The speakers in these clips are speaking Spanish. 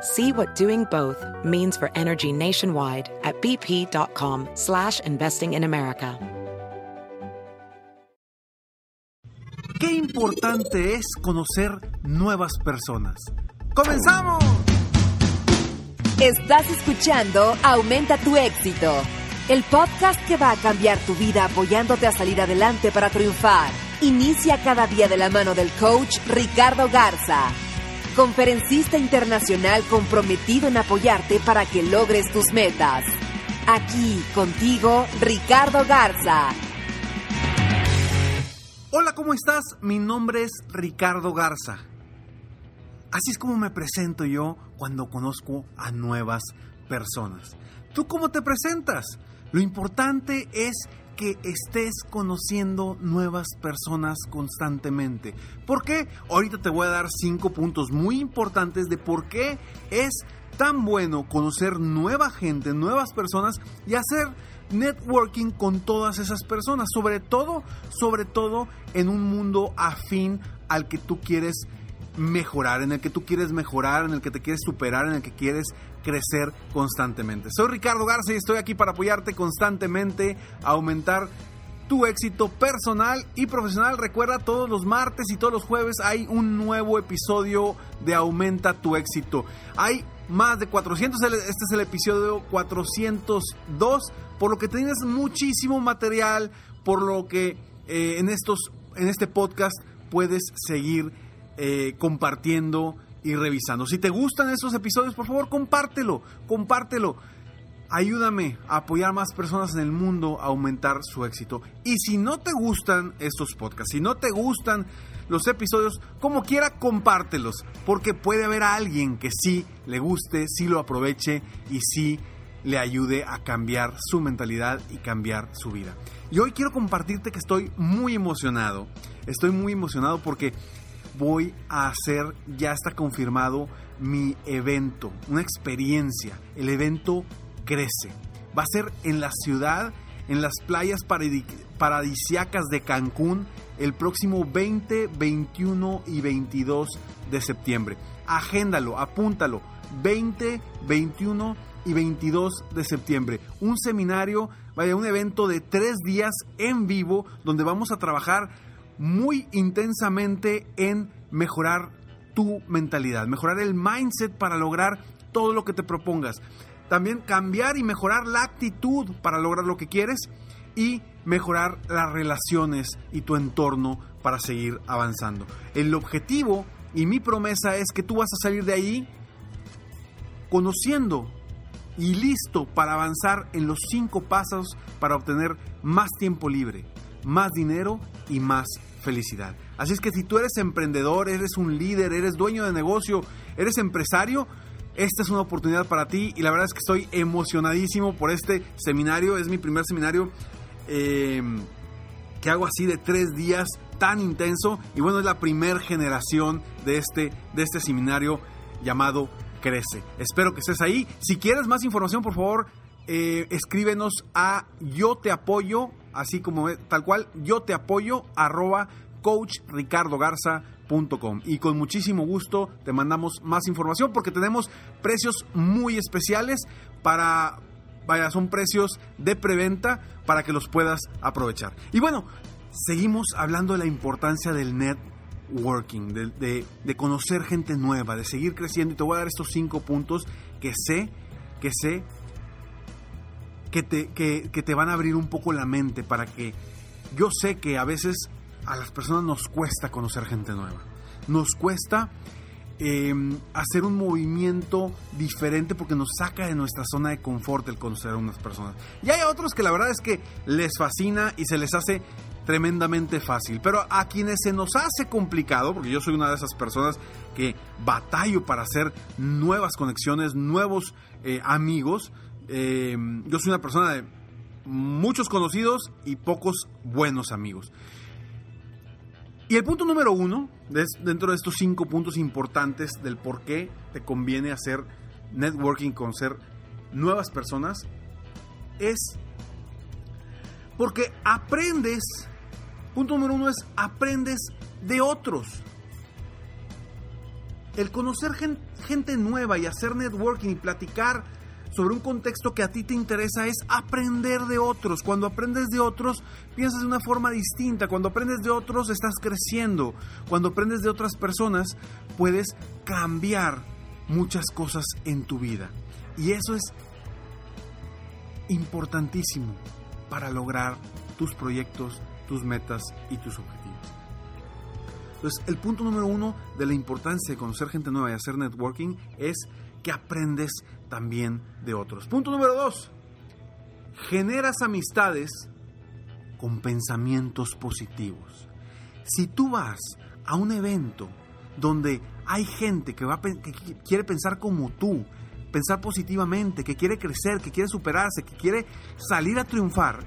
See what doing both means for energy nationwide at bp.com slash investing in America. Qué importante es conocer nuevas personas. ¡Comenzamos! Estás escuchando Aumenta tu éxito, el podcast que va a cambiar tu vida apoyándote a salir adelante para triunfar. Inicia cada día de la mano del coach Ricardo Garza conferencista internacional comprometido en apoyarte para que logres tus metas. Aquí contigo, Ricardo Garza. Hola, ¿cómo estás? Mi nombre es Ricardo Garza. Así es como me presento yo cuando conozco a nuevas personas. ¿Tú cómo te presentas? Lo importante es que estés conociendo nuevas personas constantemente. ¿Por qué? Ahorita te voy a dar cinco puntos muy importantes de por qué es tan bueno conocer nueva gente, nuevas personas y hacer networking con todas esas personas, sobre todo, sobre todo en un mundo afín al que tú quieres mejorar, en el que tú quieres mejorar, en el que te quieres superar, en el que quieres crecer constantemente. Soy Ricardo Garza y estoy aquí para apoyarte constantemente a aumentar tu éxito personal y profesional. Recuerda, todos los martes y todos los jueves hay un nuevo episodio de Aumenta tu éxito. Hay más de 400, este es el episodio 402, por lo que tienes muchísimo material, por lo que eh, en, estos, en este podcast puedes seguir eh, compartiendo y revisando. Si te gustan estos episodios, por favor, compártelo, compártelo. Ayúdame a apoyar más personas en el mundo a aumentar su éxito. Y si no te gustan estos podcasts, si no te gustan los episodios, como quiera, compártelos. Porque puede haber a alguien que sí le guste, sí lo aproveche y sí le ayude a cambiar su mentalidad y cambiar su vida. Y hoy quiero compartirte que estoy muy emocionado. Estoy muy emocionado porque voy a hacer, ya está confirmado, mi evento, una experiencia. El evento crece. Va a ser en la ciudad, en las playas paradisiacas de Cancún, el próximo 20, 21 y 22 de septiembre. Agéndalo, apúntalo. 20, 21 y 22 de septiembre. Un seminario, vaya, un evento de tres días en vivo donde vamos a trabajar muy intensamente en mejorar tu mentalidad, mejorar el mindset para lograr todo lo que te propongas. También cambiar y mejorar la actitud para lograr lo que quieres y mejorar las relaciones y tu entorno para seguir avanzando. El objetivo y mi promesa es que tú vas a salir de ahí conociendo y listo para avanzar en los cinco pasos para obtener más tiempo libre, más dinero y más felicidad. Así es que si tú eres emprendedor, eres un líder, eres dueño de negocio, eres empresario, esta es una oportunidad para ti y la verdad es que estoy emocionadísimo por este seminario. Es mi primer seminario eh, que hago así de tres días tan intenso y bueno, es la primera generación de este, de este seminario llamado Crece. Espero que estés ahí. Si quieres más información, por favor, eh, escríbenos a yo te apoyo, así como tal cual, yo te apoyo, arroba coachricardogarza.com. Y con muchísimo gusto te mandamos más información porque tenemos precios muy especiales para, vaya, son precios de preventa para que los puedas aprovechar. Y bueno, seguimos hablando de la importancia del networking, de, de conocer gente nueva, de seguir creciendo. Y te voy a dar estos cinco puntos que sé, que sé que te, que, que te van a abrir un poco la mente para que yo sé que a veces a las personas nos cuesta conocer gente nueva. Nos cuesta eh, hacer un movimiento diferente porque nos saca de nuestra zona de confort el conocer a unas personas. Y hay otros que la verdad es que les fascina y se les hace tremendamente fácil. Pero a quienes se nos hace complicado, porque yo soy una de esas personas que batallo para hacer nuevas conexiones, nuevos eh, amigos, eh, yo soy una persona de muchos conocidos y pocos buenos amigos. Y el punto número uno, dentro de estos cinco puntos importantes del por qué te conviene hacer networking con ser nuevas personas, es porque aprendes, punto número uno es aprendes de otros. El conocer gente nueva y hacer networking y platicar sobre un contexto que a ti te interesa es aprender de otros. Cuando aprendes de otros, piensas de una forma distinta. Cuando aprendes de otros, estás creciendo. Cuando aprendes de otras personas, puedes cambiar muchas cosas en tu vida. Y eso es importantísimo para lograr tus proyectos, tus metas y tus objetivos. Entonces, el punto número uno de la importancia de conocer gente nueva y hacer networking es que aprendes también de otros. Punto número dos. Generas amistades con pensamientos positivos. Si tú vas a un evento donde hay gente que, va, que quiere pensar como tú, pensar positivamente, que quiere crecer, que quiere superarse, que quiere salir a triunfar,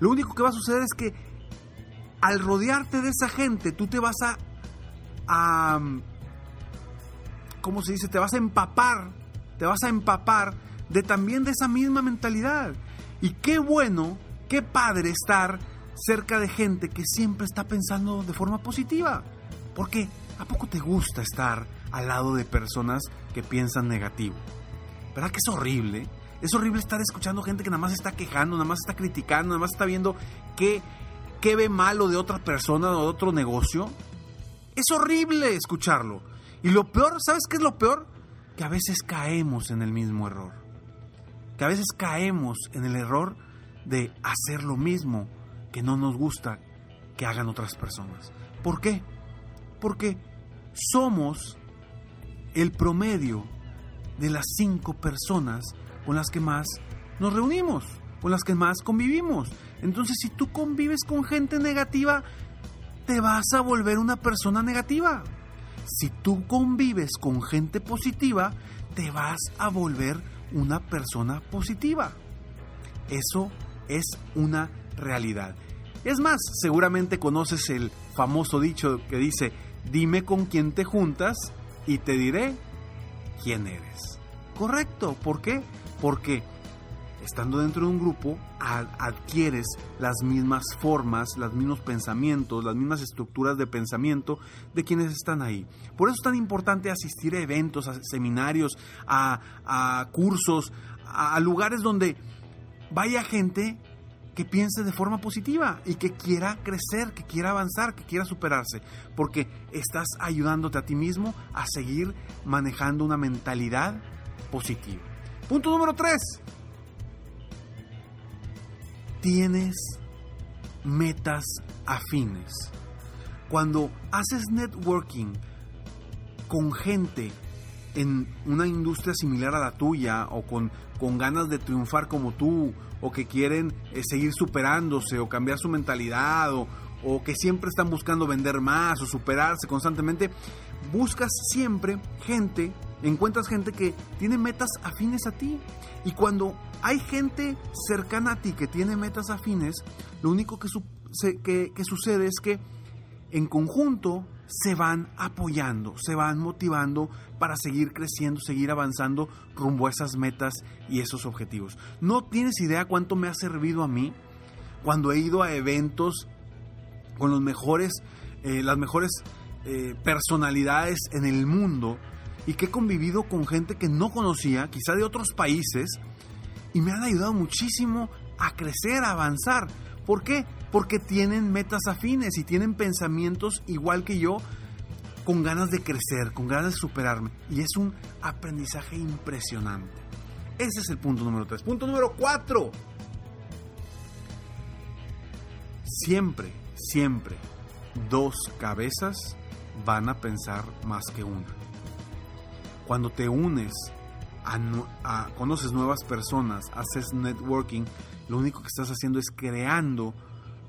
lo único que va a suceder es que al rodearte de esa gente, tú te vas a, a ¿cómo se dice? Te vas a empapar, te vas a empapar de también de esa misma mentalidad. Y qué bueno, qué padre estar cerca de gente que siempre está pensando de forma positiva. Porque ¿a poco te gusta estar al lado de personas que piensan negativo? ¿Verdad que es horrible? Es horrible estar escuchando gente que nada más está quejando, nada más está criticando, nada más está viendo qué, qué ve malo de otra persona o de otro negocio. Es horrible escucharlo. Y lo peor, ¿sabes qué es lo peor? Que a veces caemos en el mismo error. Que a veces caemos en el error de hacer lo mismo que no nos gusta que hagan otras personas. ¿Por qué? Porque somos el promedio de las cinco personas con las que más nos reunimos, con las que más convivimos. Entonces, si tú convives con gente negativa, te vas a volver una persona negativa si tú convives con gente positiva, te vas a volver una persona positiva. Eso es una realidad. Es más, seguramente conoces el famoso dicho que dice, dime con quién te juntas y te diré quién eres. Correcto, ¿por qué? Porque estando dentro de un grupo, adquieres las mismas formas, los mismos pensamientos, las mismas estructuras de pensamiento de quienes están ahí. Por eso es tan importante asistir a eventos, a seminarios, a, cursos, a, lugares donde vaya gente que piense de forma positiva y que quiera crecer, que quiera avanzar, que quiera superarse, porque estás ayudándote a ti mismo a seguir manejando una mentalidad positiva. Punto número 3 tienes metas afines. Cuando haces networking con gente en una industria similar a la tuya o con, con ganas de triunfar como tú o que quieren eh, seguir superándose o cambiar su mentalidad o, o que siempre están buscando vender más o superarse constantemente, buscas siempre gente, encuentras gente que tiene metas afines a ti. Y cuando hay gente cercana a ti que tiene metas afines, lo único que, sucede es que en conjunto se van apoyando, se van motivando para seguir creciendo, seguir avanzando rumbo a esas metas y esos objetivos. No tienes idea cuánto me ha servido a mí cuando he ido a eventos con los mejores, eh, las mejores eh, personalidades en el mundo y que he convivido con gente que no conocía, quizá de otros países, y me han ayudado muchísimo a crecer, a avanzar. ¿Por qué? Porque tienen metas afines y tienen pensamientos igual que yo, con ganas de crecer, con ganas de superarme. Y es un aprendizaje impresionante. Ese es el punto número tres. Punto número cuatro. Siempre, siempre, dos cabezas van a pensar más que una. Cuando te unes, a, conoces nuevas personas, haces networking, lo único que estás haciendo es creando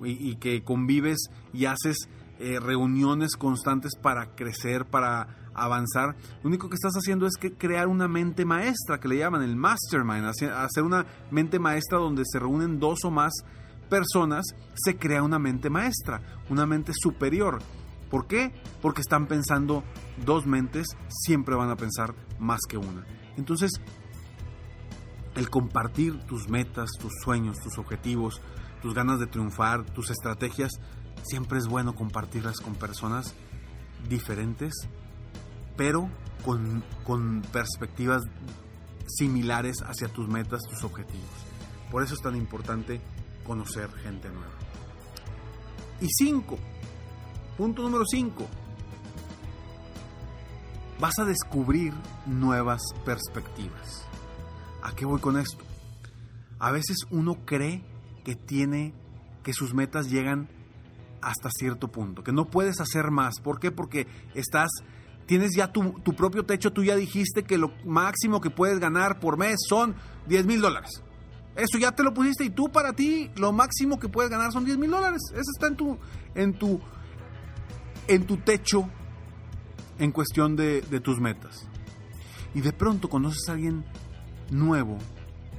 y, que convives y haces eh, reuniones constantes para crecer, para avanzar. Lo único que estás haciendo es que crear una mente maestra, que le llaman el mastermind, hacer una mente maestra donde se reúnen dos o más personas, se crea una mente maestra, una mente superior. ¿Por qué? Porque están pensando dos mentes, siempre van a pensar más que una. Entonces, el compartir tus metas, tus sueños, tus objetivos, tus ganas de triunfar, tus estrategias, siempre es bueno compartirlas con personas diferentes, pero con, con perspectivas similares hacia tus metas, tus objetivos. Por eso es tan importante conocer gente nueva. Y cinco, punto número cinco, vas a descubrir nuevas perspectivas. ¿A qué voy con esto? A veces uno cree que tiene, que sus metas llegan hasta cierto punto, que no puedes hacer más. ¿Por qué? Porque estás, tienes ya tu, tu propio techo, tú ya dijiste que lo máximo que puedes ganar por mes son 10 mil dólares. Eso ya te lo pusiste y tú para ti lo máximo que puedes ganar son 10 mil dólares. Eso está en tu, en tu, en tu techo en cuestión de, tus metas. Y de pronto conoces a alguien nuevo,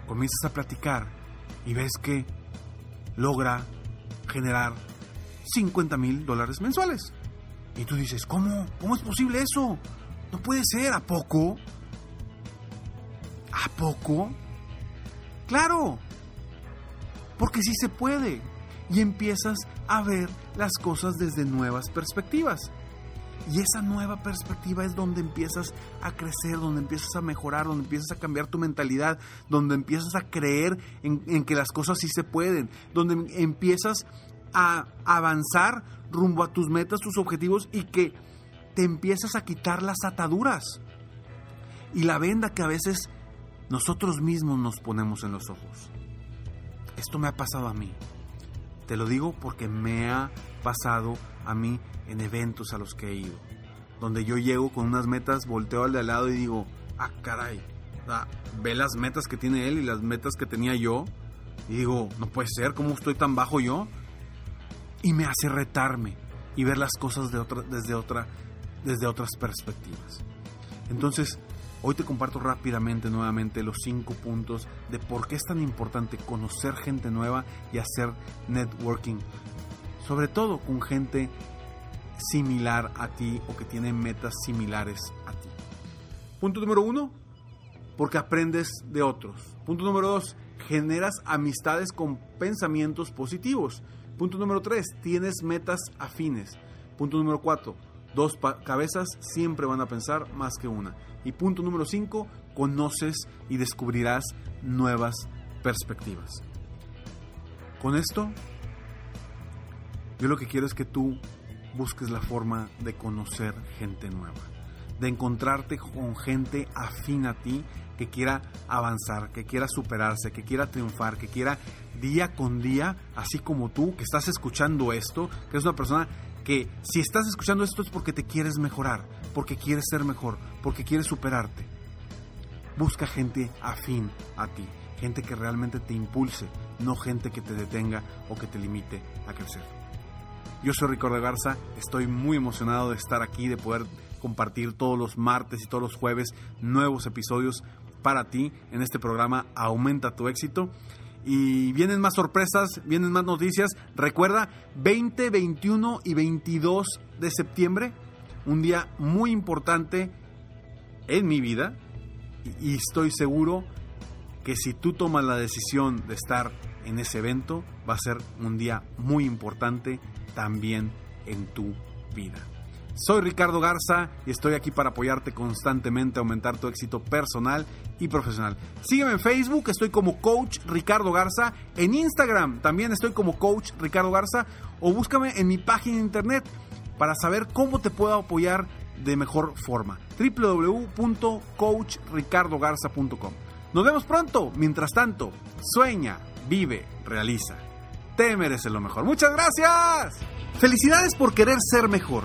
comienzas a platicar y ves que logra generar 50 mil dólares mensuales. Y tú dices, ¿cómo? ¿Cómo es posible eso? No puede ser, ¿a poco? ¿A poco? Claro, porque sí se puede. Y empiezas a ver las cosas desde nuevas perspectivas. Y esa nueva perspectiva es donde empiezas a crecer, donde empiezas a mejorar, donde empiezas a cambiar tu mentalidad, donde empiezas a creer en, que las cosas sí se pueden, donde empiezas a avanzar rumbo a tus metas, tus objetivos y que te empiezas a quitar las ataduras y la venda que a veces nosotros mismos nos ponemos en los ojos. Esto me ha pasado a mí. Te lo digo porque me ha pasado a mí en eventos a los que he ido. Donde yo llego con unas metas, volteo al de al lado y digo, ah, caray, ve las metas que tiene él y las metas que tenía yo. Y digo, no puede ser, ¿cómo estoy tan bajo yo? Y me hace retarme y ver las cosas de otra, desde, otra, desde otras perspectivas. Entonces, hoy te comparto rápidamente nuevamente los cinco puntos de por qué es tan importante conocer gente nueva y hacer networking sobre todo con gente similar a ti o que tiene metas similares a ti. Punto número uno, porque aprendes de otros. Punto número dos, generas amistades con pensamientos positivos. Punto número tres, tienes metas afines. Punto número cuatro, dos cabezas siempre van a pensar más que una. Y punto número cinco, conoces y descubrirás nuevas perspectivas. Con esto yo lo que quiero es que tú busques la forma de conocer gente nueva, de encontrarte con gente afín a ti que quiera avanzar, que quiera superarse, que quiera triunfar, que quiera día con día, así como tú que estás escuchando esto, que es una persona que si estás escuchando esto es porque te quieres mejorar, porque quieres ser mejor, porque quieres superarte. Busca gente afín a ti, gente que realmente te impulse, no gente que te detenga o que te limite a crecer. Yo soy Ricardo Garza, estoy muy emocionado de estar aquí, de poder compartir todos los martes y todos los jueves nuevos episodios para ti en este programa Aumenta tu éxito. Y vienen más sorpresas, vienen más noticias. Recuerda, 20, 21 y 22 de septiembre, un día muy importante en mi vida. Y estoy seguro que si tú tomas la decisión de estar en ese evento, va a ser un día muy importante también en tu vida. Soy Ricardo Garza y estoy aquí para apoyarte constantemente a aumentar tu éxito personal y profesional. Sígueme en Facebook, estoy como Coach Ricardo Garza. En Instagram también estoy como Coach Ricardo Garza. O búscame en mi página internet para saber cómo te puedo apoyar de mejor forma. www.coachricardogarza.com Nos vemos pronto. Mientras tanto, sueña, vive, realiza. Te mereces lo mejor. Muchas gracias. Felicidades por querer ser mejor.